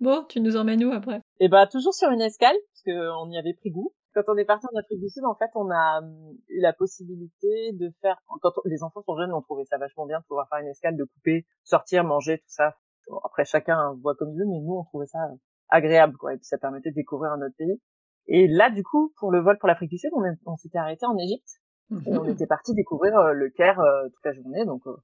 Bon, tu nous emmènes où après? Et bah toujours sur une escale, parce qu'on y avait pris goût. Quand on est parti en Afrique du Sud, en fait, on a hum, eu la possibilité de faire. Quand les enfants sont jeunes, on trouvait ça vachement bien de pouvoir faire une escale, de couper, sortir, manger, tout ça. après, chacun voit comme il veut, mais nous, on trouvait ça agréable, quoi. Et puis ça permettait de découvrir un autre pays. Et là, du coup, pour le vol pour l'Afrique du Sud, on, on s'était arrêté en Égypte. Et on mhm. était parti découvrir euh, le Caire euh, toute la journée, donc euh,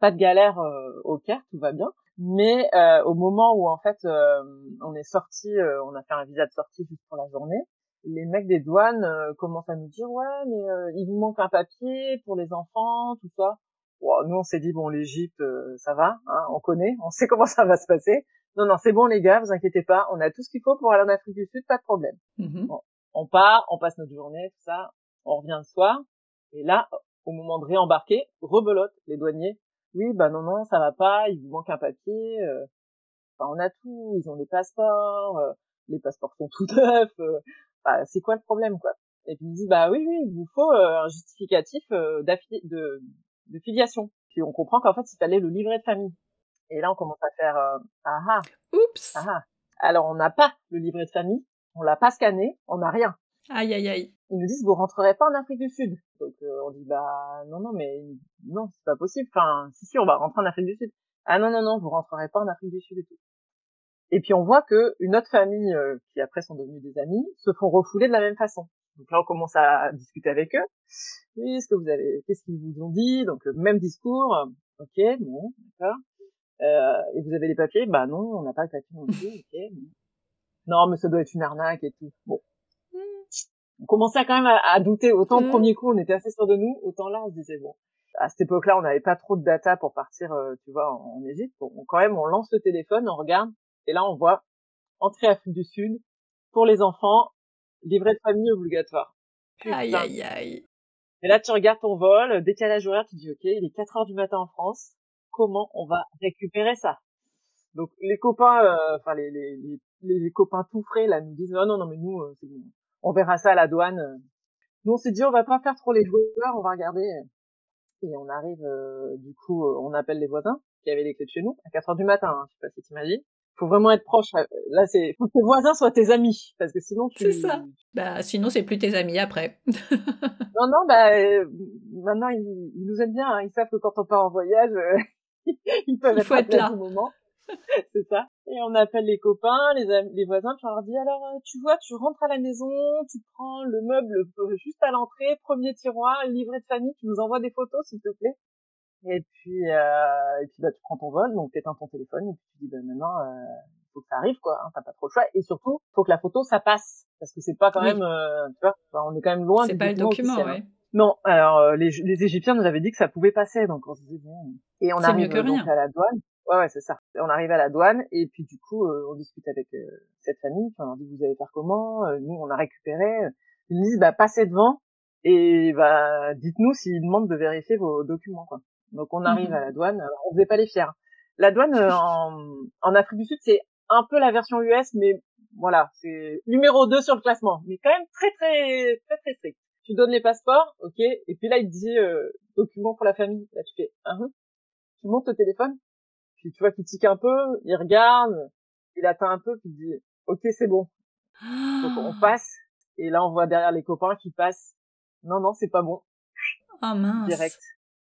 pas de galère au Caire, tout va bien. Mais au moment où en fait on est sorti, on a fait un visa de sortie juste pour la journée, les mecs des douanes commencent à nous dire ouais mais il vous manque un papier pour les enfants, tout ça. nous on s'est dit bon l'Égypte ça va, hein, on connaît, on sait comment ça va se passer. Non non c'est bon les gars, vous inquiétez pas, on a tout ce qu'il faut pour aller en Afrique du Sud, pas de problème. Mhm. on part, on passe notre journée, tout ça, on revient le soir, et là, au moment de réembarquer, rebelote les douaniers. Oui, bah non, non, ça va pas, il vous manque un papier. Euh, enfin, on a tout, ils ont des passeports, euh, les passeports sont tout neufs. Euh, bah, c'est quoi le problème, quoi? Et puis il me dit, bah oui, oui, il vous faut un justificatif de, de filiation. Puis on comprend qu'en fait, il fallait le livret de famille. Et là, on commence à faire, ah ah. Oups. Ah, ah. Alors, on n'a pas le livret de famille, on l'a pas scanné, on n'a rien. Aïe, aïe, aïe. Ils nous disent, vous rentrerez pas en Afrique du Sud. Donc, euh, on dit, bah, non, non, mais non, c'est pas possible. Enfin, si, si, on va rentrer en Afrique du Sud. Ah non, non, non, vous rentrerez pas en Afrique du Sud et tout. Et puis, on voit que une autre famille, euh, qui après sont devenus des amis, se font refouler de la même façon. Donc là, on commence à discuter avec eux. Oui, ce que vous avez, qu'est-ce qu'ils vous ont dit? Donc, même discours. Ok, bon, d'accord. Euh, et vous avez les papiers? Bah non, on n'a pas de papiers non plus. Ok. Non, mais ça doit être une arnaque et tout. Bon on commençait quand même à, douter. Autant le mmh. premier coup, on était assez sûr de nous, autant là, on se disait bon. À cette époque-là, on n'avait pas trop de data pour partir, euh, tu vois, en, Égypte. Bon, quand même, on lance le téléphone, on regarde, et là, on voit entrée Afrique du Sud pour les enfants, livret de famille obligatoire. Aïe, aïe, aïe. Et là, tu regardes ton vol, décalage horaire, tu dis, OK, il est 4 heures du matin en France. Comment on va récupérer ça? Donc, les copains, euh, enfin, les, les, les, copains tout frais, là, nous disent, non, non, non, mais nous, euh, c'est bon on verra ça à la douane. Nous, on s'est dit, on va pas faire trop les joueurs, on va regarder. Et on arrive, euh, du coup, euh, on appelle les voisins qui avaient les clés de chez nous à 4 heures du matin. Hein, je sais pas si t'imagines. Faut vraiment être proche. Euh, là, c'est faut que tes voisins soient tes amis, parce que sinon tu. C'est ça. Bah, sinon c'est plus tes amis après. non, non, bah maintenant ils, nous aiment bien. Hein. Ils savent que quand on part en voyage, ils peuvent Il faut être, là. moment. c'est ça. Et on appelle les copains, les, les voisins, puis on leur dit alors euh, tu vois, tu rentres à la maison, tu prends le meuble euh, juste à l'entrée, premier tiroir, livret de famille, tu nous envoies des photos s'il te plaît. Et puis euh, et puis bah tu prends ton vol, donc t'éteins ton téléphone et puis tu dis bah maintenant euh, faut que ça arrive quoi, hein, t'as pas trop le choix et surtout faut que la photo ça passe parce que c'est pas quand même euh, tu vois, on est quand même loin. C'est pas le document, hein. ouais. Non, alors les, les Égyptiens nous avaient dit que ça pouvait passer, donc on se dit bon. Et on arrive mieux que donc à la douane. Ouais, ouais, c'est ça. On arrive à la douane et puis du coup, euh, on discute avec euh, cette famille. Puis on leur dit vous allez faire comment? Euh, Nous, on a récupéré. Ils nous disent bah passez devant et bah dites-nous s'ils demandent de vérifier vos documents. Quoi. Donc on arrive mhm. à la douane. Alors, on faisait pas les fiers. La douane en, en Afrique du Sud, c'est un peu la version US, mais voilà, c'est numéro 2 sur le classement, mais quand même très très très très strict. Tu donnes les passeports, ok, et puis là il te dit euh, documents pour la famille. Là tu fais, uh tu montes au téléphone, puis tu vois qu'il tique un peu, il regarde, il attend un peu, puis il dit OK, c'est bon. Donc on passe et là on voit derrière les copains qui passent. Non non, c'est pas bon. Oh mince. Direct.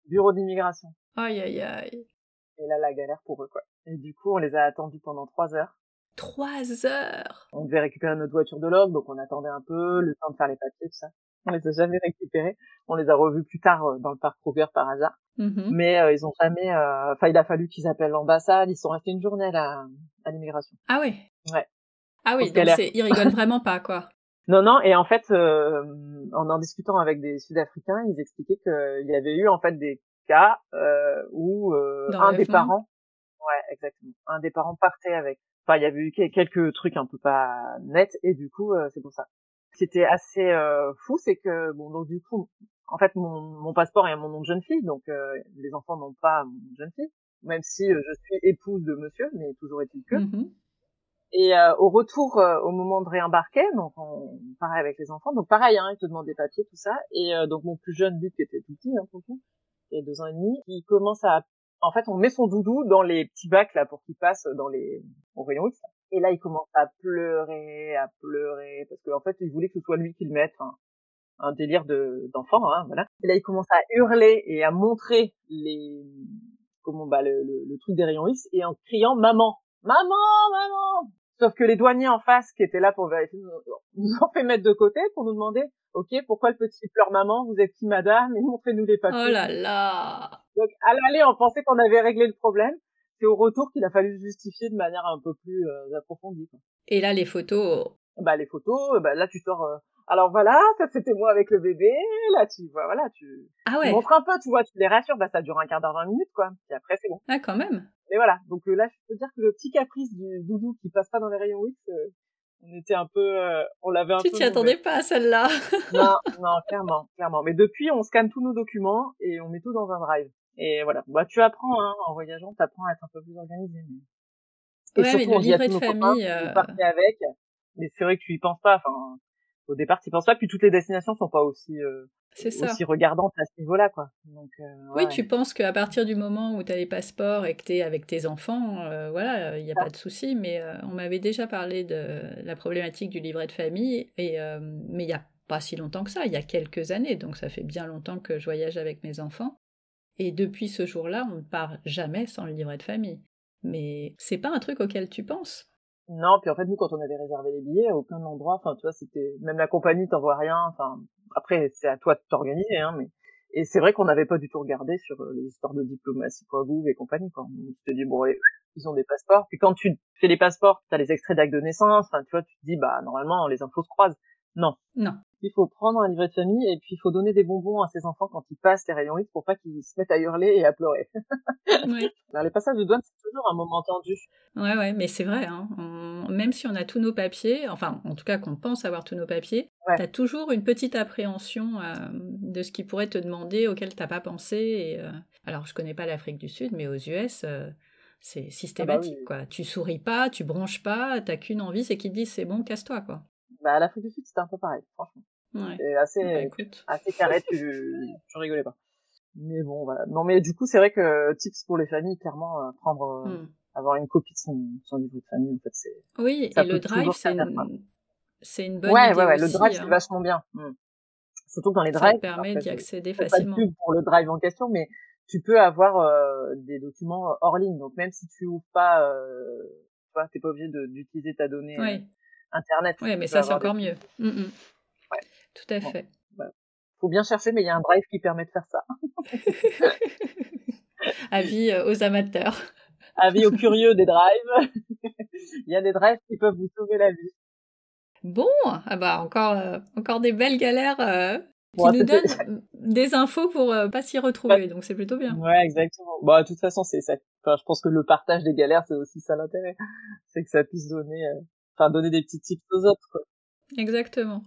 Bureau d'immigration. Aïe aïe aïe. Et là la galère pour eux quoi. Et du coup, on les a attendus pendant trois heures. Trois heures. On devait récupérer notre voiture de log, donc on attendait un peu, le temps de faire les papiers, tout ça on les a jamais récupérés. On les a revus plus tard euh, dans le parc Kruger par hasard. Mm-hmm. Mais euh, ils ont jamais. Euh, enfin, il a fallu qu'ils appellent l'ambassade. Ils sont restés une journée à, à l'immigration. Ah oui. Ouais. Ah oui. Donc c'est... ils rigolent vraiment pas quoi. Non, non. Et en fait, en en discutant avec des Sud-Africains, ils expliquaient qu'il y avait eu en fait des cas où un des parents, ouais, exactement, un des parents partait avec. Enfin, il y avait eu quelques trucs un peu pas nets et du coup, c'est pour ça qui était assez euh, fou, c'est que bon donc du coup, en fait mon, mon passeport est mon nom de jeune fille, donc euh, les enfants n'ont pas mon nom de jeune fille, même si euh, je suis épouse de monsieur, mais toujours est-il que. Mm-hmm. Et au retour, au moment de réembarquer, donc on pareil avec les enfants, donc pareil, hein, ils te demandent des papiers, tout ça, et donc mon plus jeune Luc qui était tout petit, hein, pour tout, il a deux ans et demi, il commence à, en fait, on met son doudou dans les petits bacs là pour qu'il passe dans les au rayon X, Et là, il commence à pleurer, à pleurer, parce qu'en fait, il voulait que ce soit lui qui le mette. un délire de d'enfant, hein, voilà. Et là, il commence à hurler et à montrer les comment bah le, le, truc des rayons X et en criant maman, maman, maman. Sauf que les douaniers en face qui étaient là pour vérifier nous ont fait mettre de côté pour nous demander ok pourquoi le petit pleure maman, vous êtes qui madame? Et montrez-nous les papiers. Oh là là. Donc à l'aller on pensait qu'on avait réglé le problème c'est au retour qu'il a fallu justifier de manière un peu plus euh, approfondie. Quoi. Et là, les photos. Bah les photos, bah là tu sors. Euh, alors voilà, ça c'était moi avec le bébé. Là tu vois, voilà, tu, ah ouais. tu montres un peu, tu vois, tu les rassures. Bah ça dure un quart d'heure, vingt minutes quoi. Et après c'est bon. Ah quand même. Mais voilà, donc euh, là je peux dire que le petit caprice du doudou qui passe pas dans les rayons X, on était un peu, on l'avait un tu peu. Tu t'y attendais pas à celle-là. non, non, clairement, clairement. Mais depuis, on scanne tous nos documents et on met tout dans un drive. Et voilà. Bah, tu apprends, hein, en voyageant, tu apprends à être un peu plus organisé. Et ouais, surtout, mais le livret de famille, euh... avec. Mais c'est vrai que tu y penses pas. Enfin, au départ, tu y penses pas. Puis toutes les destinations sont pas aussi, euh, aussi regardantes à ce niveau-là, quoi. Donc, euh, oui, tu penses qu'à partir du moment où tu as les passeports et que tu es avec tes enfants, euh, voilà, il n'y a pas de souci. Mais on m'avait déjà parlé de la problématique du livret de famille. Et, mais il n'y a pas si longtemps que ça, il y a quelques années. Donc ça fait bien longtemps que je voyage avec mes enfants. Et depuis ce jour-là, on ne part jamais sans le livret de famille. Mais c'est pas un truc auquel tu penses? Non, puis en fait, nous, quand on avait réservé les billets, à aucun endroit, enfin, tu vois, c'était, même la compagnie t'envoie rien, enfin, après, c'est à toi de t'organiser, hein, mais, et c'est vrai qu'on n'avait pas du tout regardé sur euh, les histoires de diplomatie, quoi, et compagnie, quoi. On se dit, bon, ils ont des passeports. Puis quand tu fais les passeports, t'as les extraits d'actes de naissance, enfin, tu vois, tu te dis, bah, normalement, les infos se croisent. Non. Non. Il faut prendre un livret de famille et puis il faut donner des bonbons à ses enfants quand ils passent les rayons X pour pas qu'ils se mettent à hurler et à pleurer. Oui. les passages de douane, c'est toujours un moment tendu. Ouais, ouais, mais c'est vrai. Hein. Même si on a tous nos papiers, enfin, en tout cas qu'on pense avoir tous nos papiers, tu t'as toujours une petite appréhension euh, de ce qu'ils pourraient te demander auquel t'as pas pensé. Et, euh, Alors, je connais pas l'Afrique du Sud, mais aux US, euh, c'est ah bah systématique, quoi. Tu souris pas, tu bronches pas, t'as qu'une envie, c'est qu'ils te disent c'est bon, casse-toi, quoi. Bah, à l'Afrique du Sud, c'était un peu pareil, franchement. Ouais. Assez, bah, assez carré, tu, tu rigolais pas. Mais bon, voilà. Non, mais du coup, c'est vrai que tips pour les familles, clairement, euh, prendre, euh, hmm. avoir une copie de son, son livre de famille, en fait, c'est. Oui, et le drive, c'est une, c'est une bonne ouais, idée. Ouais, ouais, aussi, le drive, c'est hein. vachement bien. Hmm. Surtout que dans les drives. Ça permet d'y accéder facilement. Pas de pub pour le drive en question, mais tu peux avoir euh, des documents hors ligne. Donc même si tu ouvres pas, euh, tu vois, t'es pas obligé d'utiliser ta donnée oui. Internet. Oui, mais ça c'est encore mieux. Mm -mm. Ouais. Tout à fait. Bah, faut bien chercher, mais il y a un drive qui permet de faire ça. Avis euh, aux amateurs. Avis aux curieux des drives. il y a des drives qui peuvent vous sauver la vie. Bon, ah bah encore, euh, encore des belles galères euh, qui nous donnent des infos pour euh, pas s'y retrouver, donc c'est plutôt bien. Ouais, exactement. Bon, de toute façon, c'est ça. Enfin, je pense que le partage des galères, c'est aussi ça l'intérêt, c'est que ça puisse donner, euh, enfin, donner des petits tips aux autres. Quoi. Exactement.